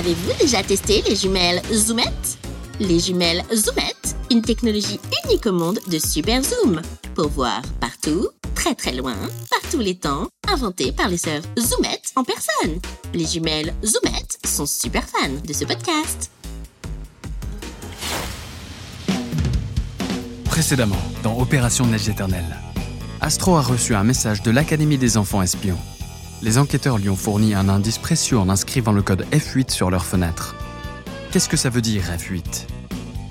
Avez-vous déjà testé les jumelles Zoomette? Les jumelles Zoomette, une technologie unique au monde de super zoom pour voir partout, très très loin, par tous les temps, inventée par les sœurs Zoomette en personne. Les jumelles Zoomette sont super fans de ce podcast. Précédemment, dans Opération Neige éternelle, Astro a reçu un message de l'Académie des enfants espions les enquêteurs lui ont fourni un indice précieux en inscrivant le code F8 sur leur fenêtre. Qu'est-ce que ça veut dire F8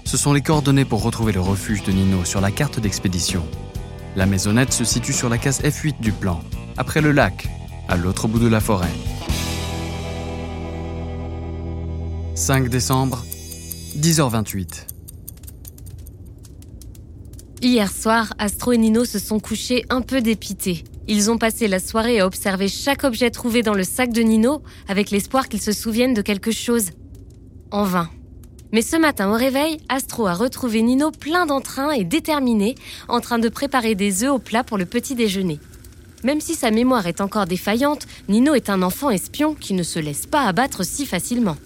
Ce sont les coordonnées pour retrouver le refuge de Nino sur la carte d'expédition. La maisonnette se situe sur la case F8 du plan, après le lac, à l'autre bout de la forêt. 5 décembre, 10h28. Hier soir, Astro et Nino se sont couchés un peu dépités. Ils ont passé la soirée à observer chaque objet trouvé dans le sac de Nino avec l'espoir qu'ils se souviennent de quelque chose. En vain. Mais ce matin au réveil, Astro a retrouvé Nino plein d'entrain et déterminé, en train de préparer des œufs au plat pour le petit déjeuner. Même si sa mémoire est encore défaillante, Nino est un enfant espion qui ne se laisse pas abattre si facilement.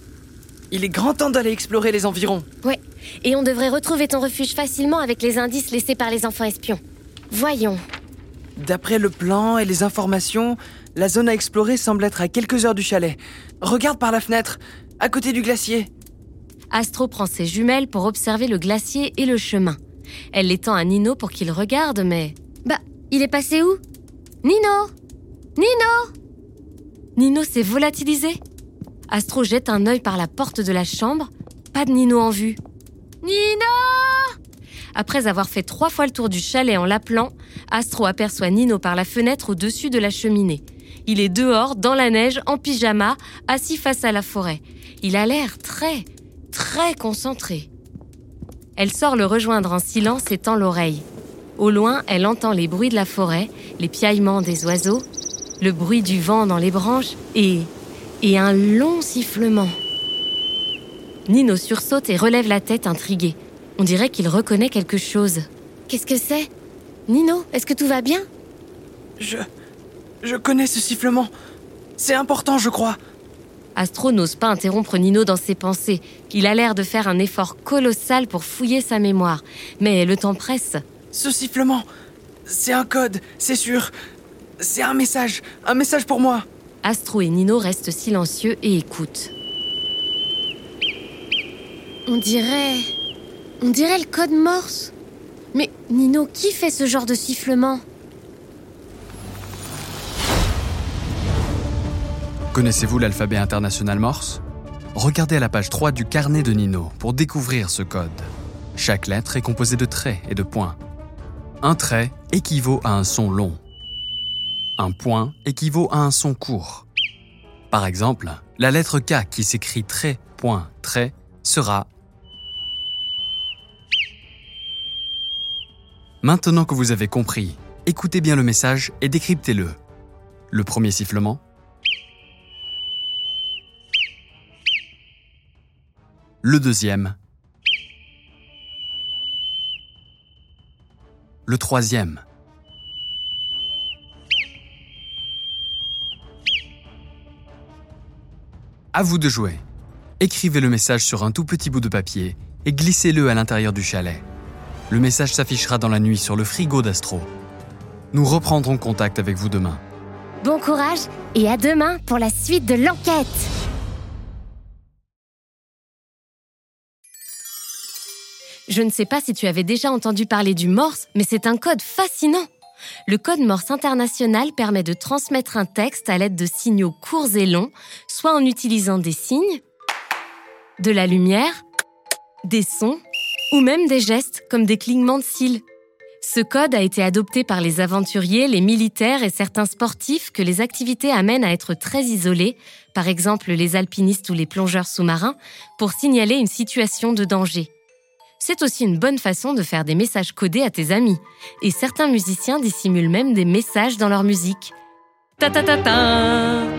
Il est grand temps d'aller explorer les environs. Ouais, et on devrait retrouver ton refuge facilement avec les indices laissés par les enfants espions. Voyons, D'après le plan et les informations, la zone à explorer semble être à quelques heures du chalet. Regarde par la fenêtre, à côté du glacier. Astro prend ses jumelles pour observer le glacier et le chemin. Elle les tend à Nino pour qu'il regarde, mais... Bah, il est passé où? Nino Nino Nino s'est volatilisé. Astro jette un œil par la porte de la chambre. Pas de Nino en vue. Nino après avoir fait trois fois le tour du chalet en l'appelant, Astro aperçoit Nino par la fenêtre au-dessus de la cheminée. Il est dehors, dans la neige, en pyjama, assis face à la forêt. Il a l'air très, très concentré. Elle sort le rejoindre en silence et tend l'oreille. Au loin, elle entend les bruits de la forêt, les piaillements des oiseaux, le bruit du vent dans les branches et. et un long sifflement. Nino sursaute et relève la tête intrigué. On dirait qu'il reconnaît quelque chose. Qu'est-ce que c'est? Nino, est-ce que tout va bien? Je. Je connais ce sifflement. C'est important, je crois. Astro n'ose pas interrompre Nino dans ses pensées. Il a l'air de faire un effort colossal pour fouiller sa mémoire. Mais le temps presse. Ce sifflement, c'est un code, c'est sûr. C'est un message, un message pour moi. Astro et Nino restent silencieux et écoutent. On dirait. On dirait le code Morse. Mais Nino, qui fait ce genre de sifflement? Connaissez-vous l'alphabet international Morse? Regardez à la page 3 du carnet de Nino pour découvrir ce code. Chaque lettre est composée de traits et de points. Un trait équivaut à un son long. Un point équivaut à un son court. Par exemple, la lettre K qui s'écrit trait, point, trait sera Maintenant que vous avez compris, écoutez bien le message et décryptez-le. Le premier sifflement. Le deuxième. Le troisième. À vous de jouer. Écrivez le message sur un tout petit bout de papier et glissez-le à l'intérieur du chalet. Le message s'affichera dans la nuit sur le frigo d'Astro. Nous reprendrons contact avec vous demain. Bon courage et à demain pour la suite de l'enquête. Je ne sais pas si tu avais déjà entendu parler du Morse, mais c'est un code fascinant. Le code Morse international permet de transmettre un texte à l'aide de signaux courts et longs, soit en utilisant des signes, de la lumière, des sons ou même des gestes comme des clignements de cils. Ce code a été adopté par les aventuriers, les militaires et certains sportifs que les activités amènent à être très isolés, par exemple les alpinistes ou les plongeurs sous-marins, pour signaler une situation de danger. C'est aussi une bonne façon de faire des messages codés à tes amis. Et certains musiciens dissimulent même des messages dans leur musique. Ta ta ta ta